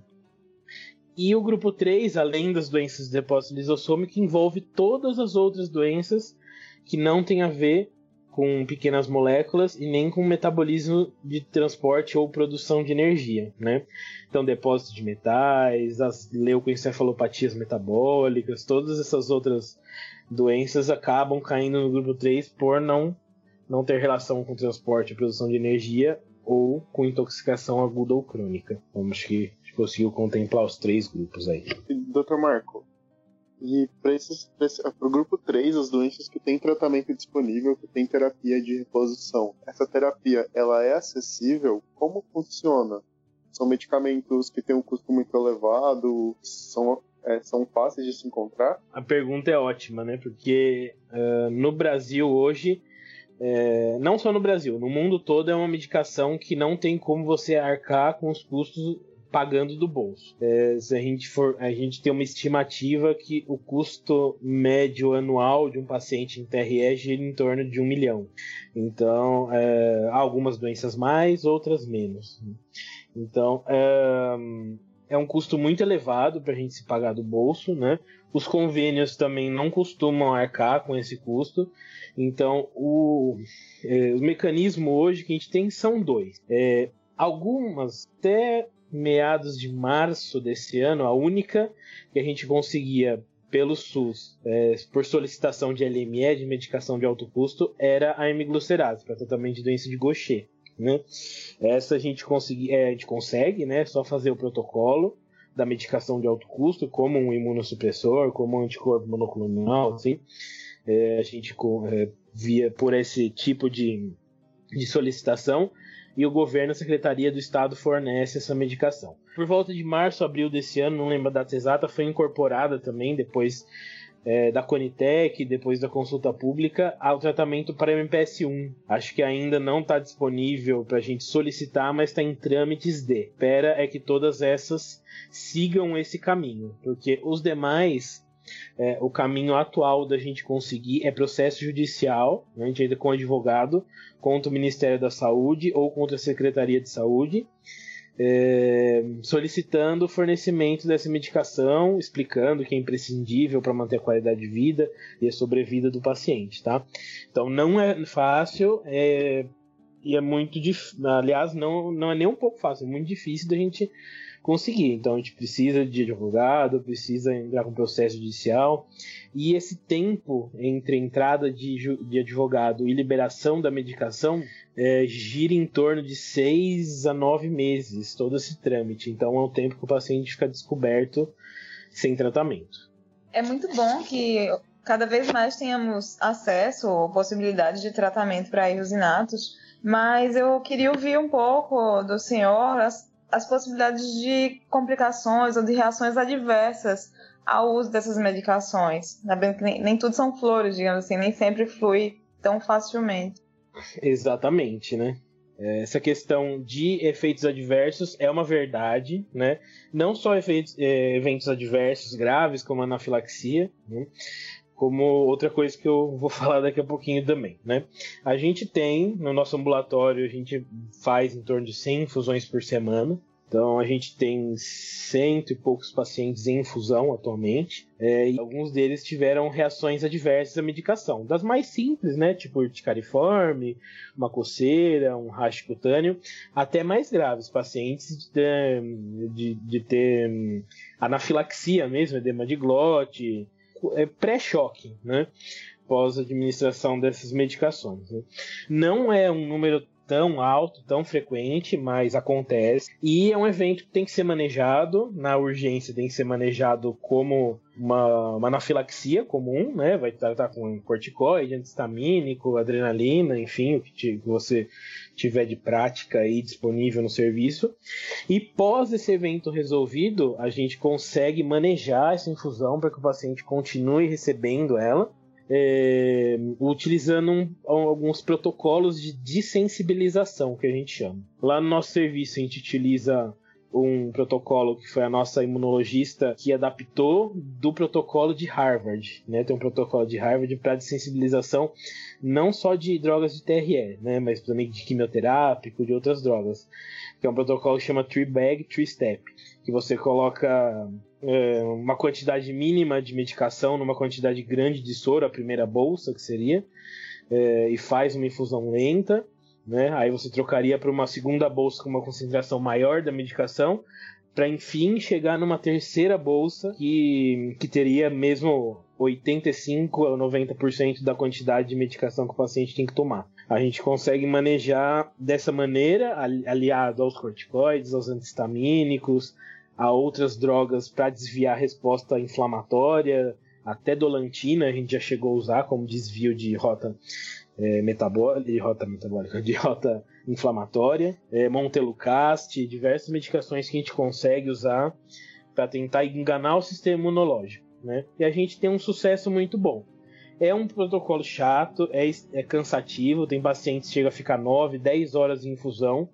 E o grupo 3, além das doenças do depósito lisossômico, envolve todas as outras doenças que não têm a ver com pequenas moléculas e nem com metabolismo de transporte ou produção de energia, né? Então, depósito de metais, as leucoencefalopatias metabólicas, todas essas outras doenças acabam caindo no grupo 3 por não, não ter relação com transporte e produção de energia ou com intoxicação aguda ou crônica. Então, acho que conseguiu contemplar os três grupos aí. Dr. Marco, e para o grupo 3, as doenças que têm tratamento disponível, que tem terapia de reposição, essa terapia ela é acessível? Como funciona? São medicamentos que têm um custo muito elevado? São, é, são fáceis de se encontrar? A pergunta é ótima, né? Porque uh, no Brasil hoje, é, não só no Brasil, no mundo todo é uma medicação que não tem como você arcar com os custos pagando do bolso. É, se a gente for, a gente tem uma estimativa que o custo médio anual de um paciente em TRE gira em torno de um milhão. Então, é, algumas doenças mais, outras menos. Então, é, é um custo muito elevado para a gente se pagar do bolso, né? Os convênios também não costumam arcar com esse custo. Então, o, é, o mecanismo hoje que a gente tem são dois. É, algumas até meados de março desse ano, a única que a gente conseguia pelo SUS, é, por solicitação de LME, de medicação de alto custo, era a hemiglucerase, para tratamento de doença de Gaucher. Né? Essa a gente, é, a gente consegue, né? Só fazer o protocolo da medicação de alto custo, como um imunossupressor, como um anticorpo monoclonal, assim. É, a gente é, via por esse tipo de, de solicitação e o governo, a Secretaria do Estado, fornece essa medicação. Por volta de março, abril desse ano, não lembro a data exata, foi incorporada também, depois é, da Conitec, depois da consulta pública, ao tratamento para MPS1. Acho que ainda não está disponível para a gente solicitar, mas está em trâmites de. Espera é que todas essas sigam esse caminho, porque os demais é, o caminho atual da gente conseguir é processo judicial, né, a gente entra com advogado contra o Ministério da Saúde ou contra a Secretaria de Saúde, é, solicitando o fornecimento dessa medicação, explicando que é imprescindível para manter a qualidade de vida e a sobrevida do paciente, tá? Então não é fácil, é, e é muito difícil, aliás, não, não é nem um pouco fácil, é muito difícil da gente conseguir. Então a gente precisa de advogado, precisa entrar com processo judicial. E esse tempo entre entrada de, de advogado e liberação da medicação é, gira em torno de seis a nove meses, todo esse trâmite. Então é o tempo que o paciente fica descoberto sem tratamento. É muito bom que cada vez mais tenhamos acesso ou possibilidade de tratamento para erros inatos, mas eu queria ouvir um pouco do senhor as possibilidades de complicações ou de reações adversas ao uso dessas medicações. Nem, nem tudo são flores, digamos assim, nem sempre flui tão facilmente. Exatamente, né? É, essa questão de efeitos adversos é uma verdade, né? Não só efeitos, é, eventos adversos graves, como anafilaxia, né? Como outra coisa que eu vou falar daqui a pouquinho também, né? A gente tem no nosso ambulatório, a gente faz em torno de 100 infusões por semana. Então a gente tem cento e poucos pacientes em infusão atualmente, é, e alguns deles tiveram reações adversas à medicação, das mais simples, né, tipo urticariforme, uma coceira, um rash cutâneo, até mais graves, pacientes de ter, de, de ter hum, anafilaxia mesmo, edema de glote, é pré-choque, né? Pós-administração dessas medicações. Né? Não é um número tão alto, tão frequente, mas acontece. E é um evento que tem que ser manejado, na urgência tem que ser manejado como uma, uma anafilaxia comum, né? Vai tratar com corticoide, antistamínico, adrenalina, enfim, o que, te, que você tiver de prática aí disponível no serviço. E pós esse evento resolvido, a gente consegue manejar essa infusão para que o paciente continue recebendo ela é, utilizando alguns protocolos de desensibilização, que a gente chama. Lá no nosso serviço, a gente utiliza um protocolo que foi a nossa imunologista que adaptou do protocolo de Harvard, né? Tem um protocolo de Harvard para desensibilização não só de drogas de TRE, né? Mas também de quimioterápico, de outras drogas. Que é um protocolo que chama Three Bag, Three Step, que você coloca é, uma quantidade mínima de medicação numa quantidade grande de soro, a primeira bolsa que seria, é, e faz uma infusão lenta, né? Aí você trocaria para uma segunda bolsa com uma concentração maior da medicação, para enfim chegar numa terceira bolsa que, que teria mesmo 85 a 90% da quantidade de medicação que o paciente tem que tomar. A gente consegue manejar dessa maneira, aliado aos corticoides, aos antistamínicos, a outras drogas para desviar a resposta inflamatória, até dolantina a gente já chegou a usar como desvio de rota é, metabólica, de rota metabólica, de rota inflamatória, é, montelukast, diversas medicações que a gente consegue usar para tentar enganar o sistema imunológico, né? E a gente tem um sucesso muito bom. É um protocolo chato, é, é cansativo, tem pacientes que chegam a ficar 9, 10 horas em infusão,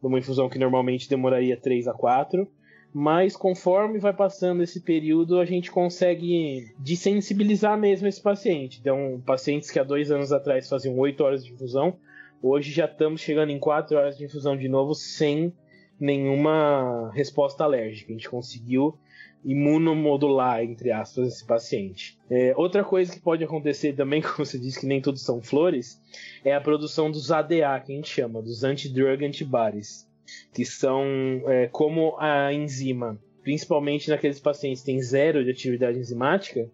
numa infusão que normalmente demoraria 3 a 4 mas conforme vai passando esse período, a gente consegue desensibilizar mesmo esse paciente. Então, pacientes que há dois anos atrás faziam 8 horas de infusão, hoje já estamos chegando em 4 horas de infusão de novo sem nenhuma resposta alérgica. A gente conseguiu imunomodular, entre aspas, esse paciente. É, outra coisa que pode acontecer também, como você disse que nem tudo são flores, é a produção dos ADA, que a gente chama, dos anti-drug antibodies que são é, como a enzima, principalmente naqueles pacientes que têm zero de atividade enzimática,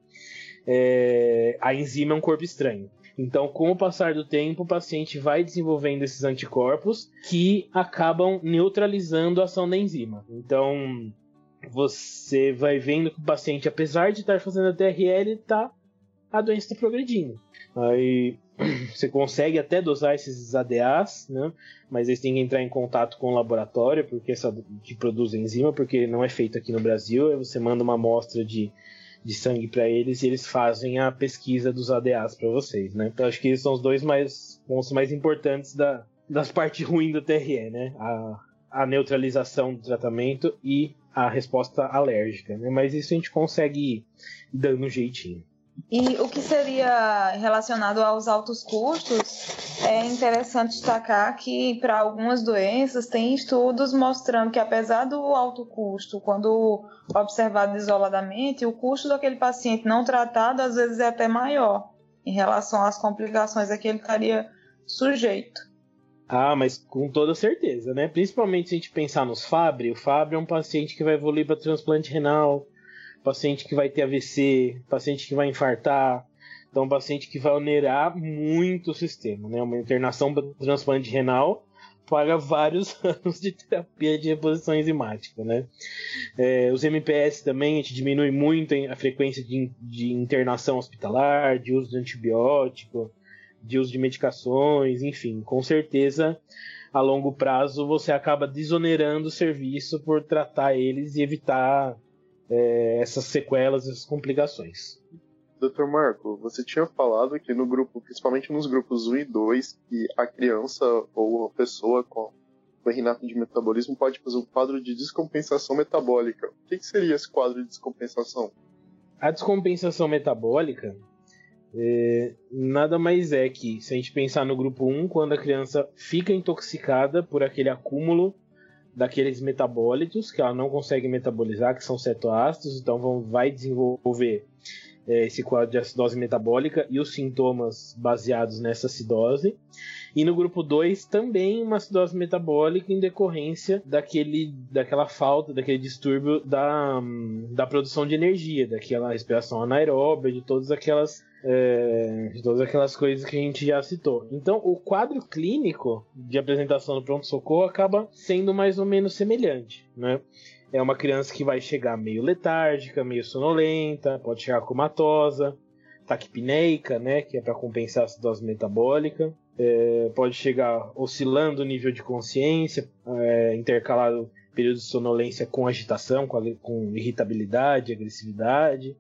é, a enzima é um corpo estranho. Então, com o passar do tempo, o paciente vai desenvolvendo esses anticorpos que acabam neutralizando a ação da enzima. Então, você vai vendo que o paciente, apesar de estar fazendo a TRL, tá, a doença está progredindo. Aí você consegue até dosar esses ADAs, né? mas eles têm que entrar em contato com o laboratório porque essa, que produz a enzima, porque não é feito aqui no Brasil. Você manda uma amostra de, de sangue para eles e eles fazem a pesquisa dos ADAs para vocês. Né? Então acho que esses são os dois mais, pontos mais importantes da, das partes ruins do TRE, né? A, a neutralização do tratamento e a resposta alérgica. Né? Mas isso a gente consegue ir dando um jeitinho. E o que seria relacionado aos altos custos, é interessante destacar que para algumas doenças tem estudos mostrando que apesar do alto custo, quando observado isoladamente, o custo daquele paciente não tratado às vezes é até maior em relação às complicações a que ele estaria sujeito. Ah, mas com toda certeza, né? Principalmente se a gente pensar nos Fabri, o Fabri é um paciente que vai evoluir para transplante renal, paciente que vai ter AVC, paciente que vai infartar. Então, paciente que vai onerar muito o sistema, né? Uma internação para transplante renal paga vários anos de terapia de reposição enzimática, né? É, os MPS também, a gente diminui muito a frequência de, de internação hospitalar, de uso de antibiótico, de uso de medicações, enfim, com certeza a longo prazo você acaba desonerando o serviço por tratar eles e evitar é, essas sequelas, essas complicações. Dr. Marco, você tinha falado que no grupo, principalmente nos grupos 1 e 2, que a criança ou a pessoa com o renato de metabolismo pode fazer um quadro de descompensação metabólica. O que, que seria esse quadro de descompensação? A descompensação metabólica é, nada mais é que, se a gente pensar no grupo 1, quando a criança fica intoxicada por aquele acúmulo daqueles metabólitos que ela não consegue metabolizar, que são cetoácidos, então vão, vai desenvolver é, esse quadro de acidose metabólica e os sintomas baseados nessa acidose. E no grupo 2 também uma acidose metabólica em decorrência daquele, daquela falta, daquele distúrbio da, da produção de energia, daquela respiração anaeróbia, de todas aquelas é, de todas aquelas coisas que a gente já citou. Então, o quadro clínico de apresentação do pronto-socorro acaba sendo mais ou menos semelhante, né? É uma criança que vai chegar meio letárgica, meio sonolenta, pode chegar comatosa, taquipneica, né, que é para compensar a acidose metabólica. É, pode chegar oscilando o nível de consciência, é, intercalado períodos de sonolência com agitação, com, com irritabilidade, agressividade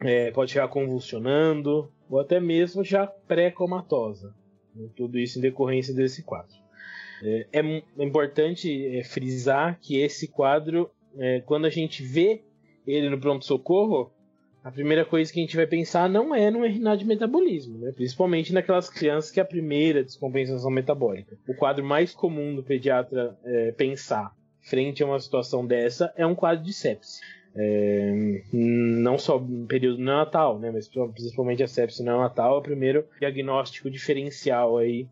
é, pode chegar convulsionando, ou até mesmo já pré-comatosa. Tudo isso em decorrência desse quadro. É, é importante é, frisar que esse quadro, é, quando a gente vê ele no pronto-socorro, a primeira coisa que a gente vai pensar não é no RNA de metabolismo, né? principalmente naquelas crianças que é a primeira descompensação metabólica. O quadro mais comum do pediatra é, pensar frente a uma situação dessa é um quadro de sepse. É, não só no período neonatal, né, mas principalmente a sepsis neonatal é o primeiro diagnóstico diferencial aí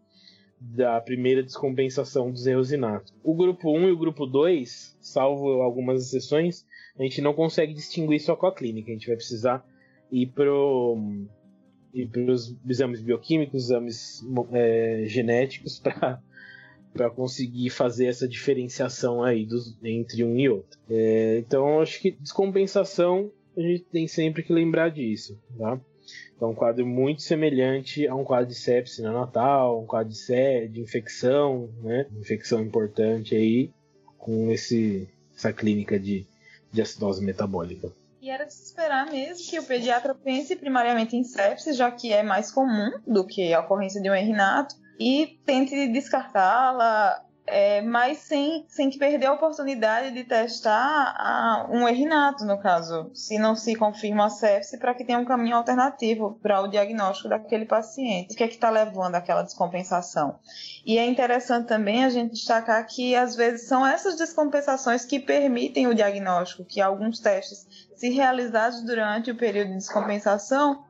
da primeira descompensação dos erros inatos. O grupo 1 e o grupo 2, salvo algumas exceções, a gente não consegue distinguir só com a clínica. A gente vai precisar ir para os exames bioquímicos, exames é, genéticos para para conseguir fazer essa diferenciação aí dos, entre um e outro. É, então, acho que descompensação a gente tem sempre que lembrar disso, tá? Então, um quadro muito semelhante a um quadro de sepsis neonatal, um quadro de, sé, de infecção, né? Infecção importante aí, com esse, essa clínica de, de acidose metabólica. E era de se esperar mesmo que o pediatra pense primariamente em sepsis, já que é mais comum do que a ocorrência de um erinato e tente descartá-la, é, mas sem, sem que perder a oportunidade de testar a, um erinato, no caso, se não se confirma a sepse, para que tenha um caminho alternativo para o diagnóstico daquele paciente. O que é que está levando àquela descompensação? E é interessante também a gente destacar que, às vezes, são essas descompensações que permitem o diagnóstico, que alguns testes, se realizados durante o período de descompensação,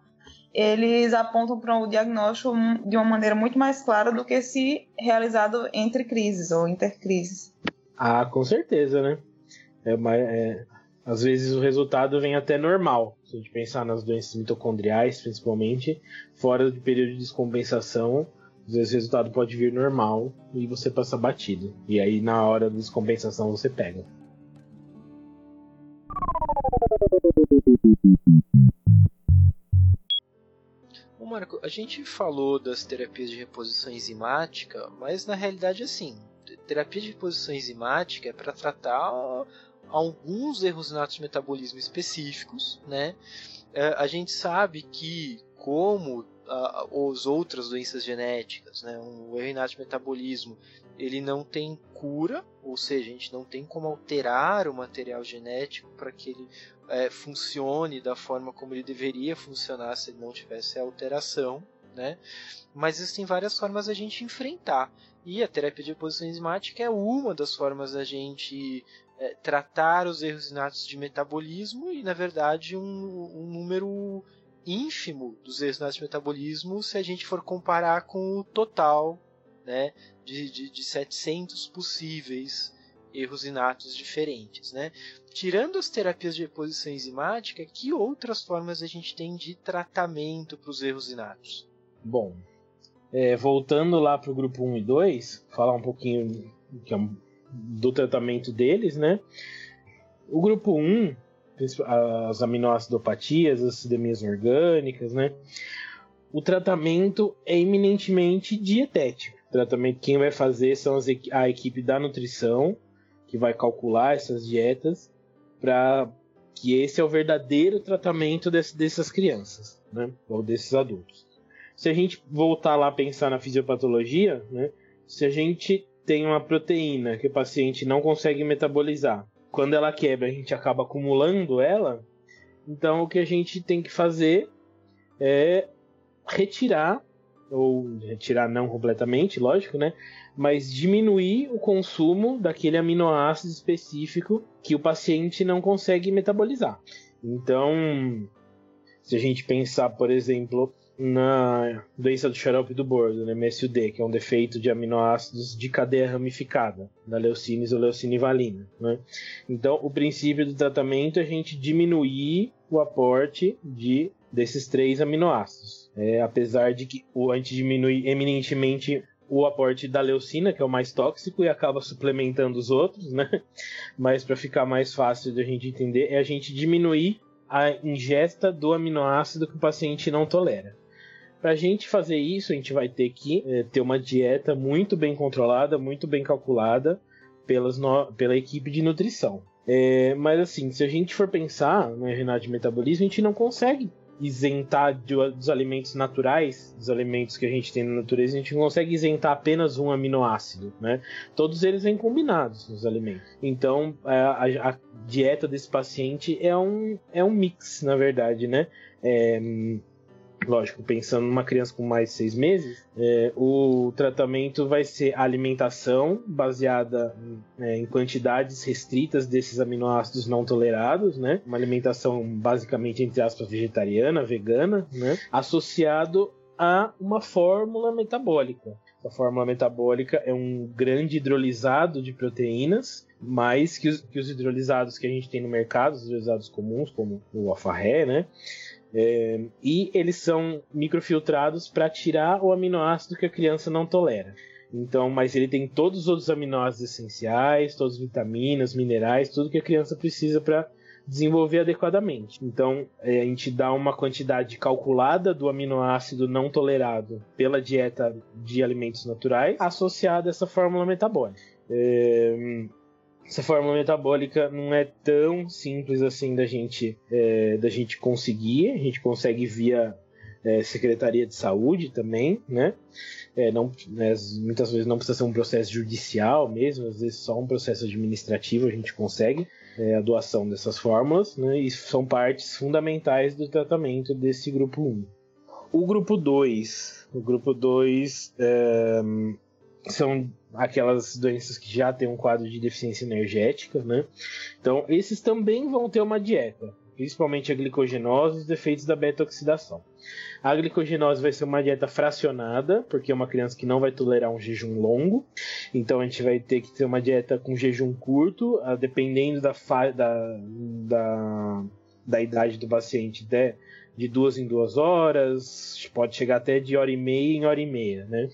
eles apontam para o diagnóstico de uma maneira muito mais clara do que se realizado entre crises ou intercrises. Ah, com certeza, né? É, é, às vezes o resultado vem até normal. Se a gente pensar nas doenças mitocondriais, principalmente, fora do período de descompensação, às vezes o resultado pode vir normal e você passa batido. E aí na hora da descompensação você pega. Marco, a gente falou das terapias de reposição enzimática, mas na realidade assim, terapia de reposição enzimática é para tratar alguns erros natos de metabolismo específicos, né? É, a gente sabe que como as outras doenças genéticas, né, o erro inato de metabolismo, ele não tem cura, ou seja, a gente não tem como alterar o material genético para que ele é, funcione da forma como ele deveria funcionar se ele não tivesse a alteração, né? Mas existem várias formas a gente enfrentar. E a terapia de reposição enzimática é uma das formas da gente é, tratar os erros inatos de metabolismo e, na verdade, um, um número ínfimo dos erros inatos de metabolismo se a gente for comparar com o total né, de, de, de 700 possíveis erros inatos diferentes. Né? Tirando as terapias de reposição enzimática, que outras formas a gente tem de tratamento para os erros inatos? Bom, é, voltando lá para o grupo 1 e 2, falar um pouquinho é do tratamento deles, né? O grupo 1, as aminoacidopatias, as acidemias orgânicas, né? O tratamento é eminentemente dietético. Tratamento quem vai fazer são as, a equipe da nutrição, que vai calcular essas dietas para que esse é o verdadeiro tratamento desse, dessas crianças, né? Ou desses adultos. Se a gente voltar lá a pensar na fisiopatologia, né? Se a gente tem uma proteína que o paciente não consegue metabolizar, quando ela quebra, a gente acaba acumulando ela. Então, o que a gente tem que fazer é retirar ou retirar não completamente, lógico, né? Mas diminuir o consumo daquele aminoácido específico que o paciente não consegue metabolizar. Então, se a gente pensar, por exemplo, na doença do xarope do bordo, né, MSUD, que é um defeito de aminoácidos de cadeia ramificada, da leucina ou leucina valina. Né? Então, o princípio do tratamento é a gente diminuir o aporte de desses três aminoácidos. É, apesar de que o anti diminui eminentemente o aporte da leucina, que é o mais tóxico, e acaba suplementando os outros, né? Mas para ficar mais fácil de a gente entender, é a gente diminuir a ingesta do aminoácido que o paciente não tolera. Para a gente fazer isso, a gente vai ter que é, ter uma dieta muito bem controlada, muito bem calculada pelas no... pela equipe de nutrição. É, mas assim, se a gente for pensar no Renato de metabolismo, a gente não consegue isentar de, dos alimentos naturais, dos alimentos que a gente tem na natureza, a gente não consegue isentar apenas um aminoácido, né? Todos eles vêm combinados nos alimentos. Então, é, a, a dieta desse paciente é um, é um mix, na verdade, né? É, lógico, pensando numa criança com mais de seis meses, é, o tratamento vai ser alimentação baseada é, em quantidades restritas desses aminoácidos não tolerados, né? Uma alimentação basicamente, entre aspas, vegetariana, vegana, né? Associado a uma fórmula metabólica. A fórmula metabólica é um grande hidrolisado de proteínas, mais que os, que os hidrolisados que a gente tem no mercado, os hidrolisados comuns, como o alfarré, né? É, e eles são microfiltrados para tirar o aminoácido que a criança não tolera. Então, mas ele tem todos os outros aminoácidos essenciais, todas as vitaminas, minerais, tudo que a criança precisa para desenvolver adequadamente. Então, é, a gente dá uma quantidade calculada do aminoácido não tolerado pela dieta de alimentos naturais associada a essa fórmula metabólica. É, essa fórmula metabólica não é tão simples assim da gente, é, da gente conseguir. A gente consegue via é, Secretaria de Saúde também, né? É, não, né, muitas vezes não precisa ser um processo judicial mesmo, às vezes só um processo administrativo a gente consegue é, a doação dessas fórmulas, né? E são partes fundamentais do tratamento desse grupo 1. O grupo 2, o grupo 2 é, são aquelas doenças que já têm um quadro de deficiência energética, né? Então, esses também vão ter uma dieta, principalmente a glicogenose e os defeitos da beta-oxidação. A glicogenose vai ser uma dieta fracionada, porque é uma criança que não vai tolerar um jejum longo. Então a gente vai ter que ter uma dieta com jejum curto, dependendo da, da, da, da idade do paciente, de, de duas em duas horas, pode chegar até de hora e meia em hora e meia, né?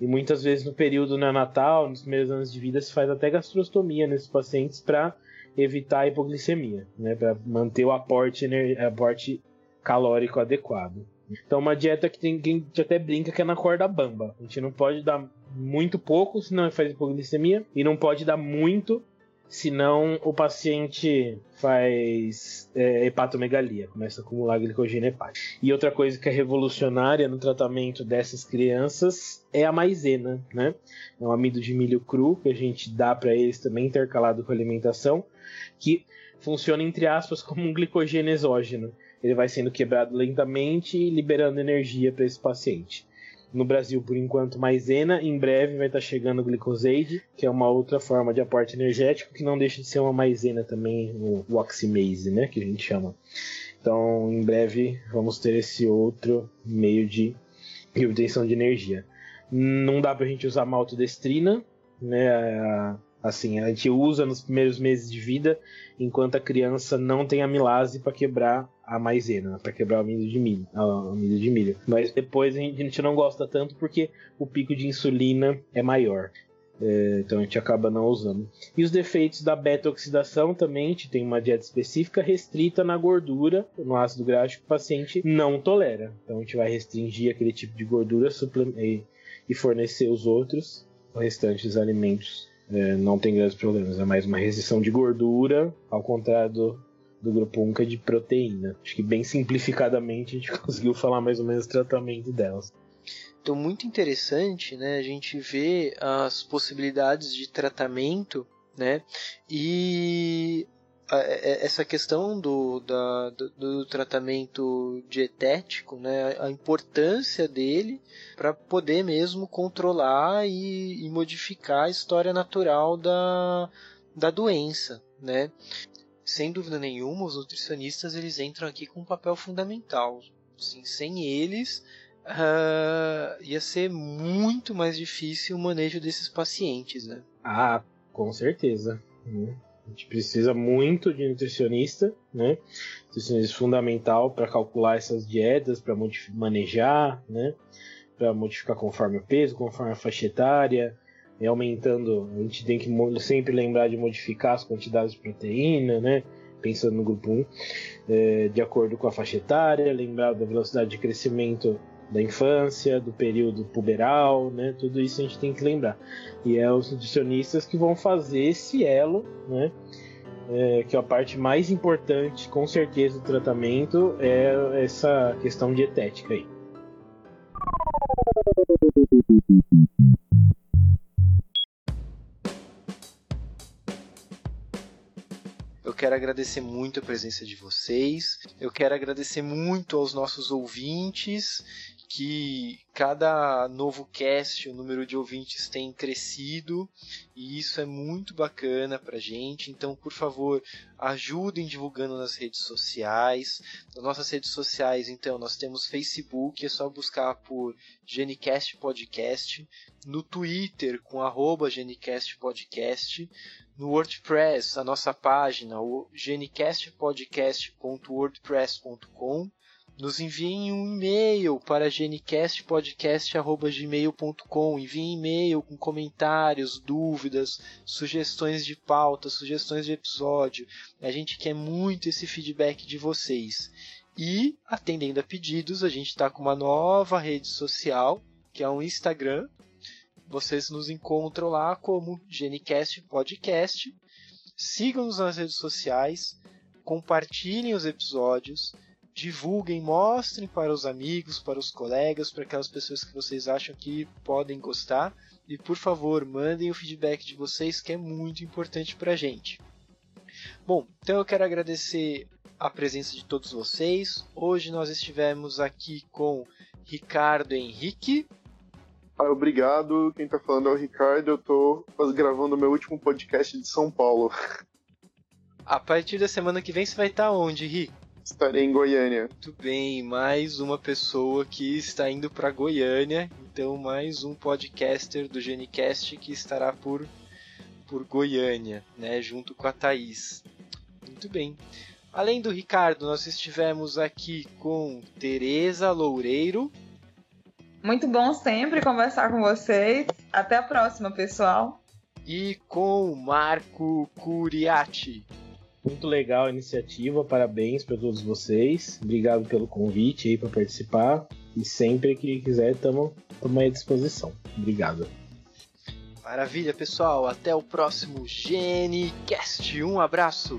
E muitas vezes no período neonatal, nos primeiros anos de vida, se faz até gastrostomia nesses pacientes para evitar a hipoglicemia, né, para manter o aporte, aporte calórico adequado. Então, uma dieta que tem quem até brinca que é na corda bamba. A gente não pode dar muito pouco, senão faz hipoglicemia, e não pode dar muito, senão o paciente faz é, hepatomegalia, começa a acumular glicogênio hepático. E outra coisa que é revolucionária no tratamento dessas crianças é a maisena, né? É um amido de milho cru que a gente dá para eles também intercalado com alimentação, que funciona entre aspas como um glicogênio exógeno. Ele vai sendo quebrado lentamente e liberando energia para esse paciente no Brasil por enquanto maisena, em breve vai estar chegando o glicosade, que é uma outra forma de aporte energético que não deixa de ser uma maisena também, o, oximase, né, que a gente chama. Então, em breve vamos ter esse outro meio de obtenção de energia. Não dá para a gente usar maltodestrina, né? Assim, a gente usa nos primeiros meses de vida, enquanto a criança não tem amilase para quebrar a maisena, para quebrar o amido de milho, o amido de milho. Mas depois a gente não gosta tanto porque o pico de insulina é maior. É, então a gente acaba não usando. E os defeitos da beta-oxidação também, a gente tem uma dieta específica restrita na gordura, no ácido graxo que o paciente não tolera. Então a gente vai restringir aquele tipo de gordura e fornecer os outros, o restante dos alimentos é, não tem grandes problemas. É mais uma restrição de gordura, ao contrário do, do grupo 1 que é de proteína. Acho que bem simplificadamente a gente conseguiu falar mais ou menos o tratamento delas. Então, muito interessante, né? A gente vê as possibilidades de tratamento, né? E essa questão do, da, do, do, tratamento dietético, né, a importância dele para poder mesmo controlar e, e, modificar a história natural da, da doença, né? Sem dúvida nenhuma, os nutricionistas eles entram aqui com um papel fundamental. Assim, sem eles, uh, ia ser muito mais difícil o manejo desses pacientes, né? Ah, com certeza. Hum. A gente precisa muito de nutricionista, né? Nutricionista fundamental para calcular essas dietas, para manejar, né? Para modificar conforme o peso, conforme a faixa etária, e aumentando. A gente tem que sempre lembrar de modificar as quantidades de proteína, né? Pensando no grupo 1, é, de acordo com a faixa etária, lembrar da velocidade de crescimento da infância, do período puberal, né? Tudo isso a gente tem que lembrar. E é os nutricionistas que vão fazer esse elo, né? É, que é a parte mais importante, com certeza, do tratamento é essa questão dietética aí. Eu quero agradecer muito a presença de vocês. Eu quero agradecer muito aos nossos ouvintes que cada novo cast, o número de ouvintes tem crescido e isso é muito bacana pra gente. Então, por favor, ajudem divulgando nas redes sociais. Nas nossas redes sociais, então, nós temos Facebook, é só buscar por Genicast Podcast, no Twitter com arroba Genicast Podcast, no WordPress, a nossa página, o genicastpodcast.wordpress.com nos enviem um e-mail para genicastpodcast.gmail.com. Enviem e-mail com comentários, dúvidas, sugestões de pauta, sugestões de episódio. A gente quer muito esse feedback de vocês. E, atendendo a pedidos, a gente está com uma nova rede social, que é o Instagram. Vocês nos encontram lá como Genicast Podcast. Sigam-nos nas redes sociais, compartilhem os episódios divulguem, mostrem para os amigos, para os colegas, para aquelas pessoas que vocês acham que podem gostar. E por favor, mandem o feedback de vocês que é muito importante para a gente. Bom, então eu quero agradecer a presença de todos vocês. Hoje nós estivemos aqui com Ricardo Henrique. Ah, obrigado. Quem está falando é o Ricardo. Eu estou gravando meu último podcast de São Paulo. A partir da semana que vem você vai estar onde, Rick? Estarei em Goiânia. Muito bem, mais uma pessoa que está indo para Goiânia. Então, mais um podcaster do Genicast que estará por, por Goiânia, né, junto com a Thaís. Muito bem. Além do Ricardo, nós estivemos aqui com Tereza Loureiro. Muito bom sempre conversar com vocês. Até a próxima, pessoal. E com Marco Curiati. Muito legal a iniciativa, parabéns para todos vocês. Obrigado pelo convite aí para participar. E sempre que quiser, estamos à disposição. Obrigado. Maravilha, pessoal. Até o próximo GNCast. Um abraço.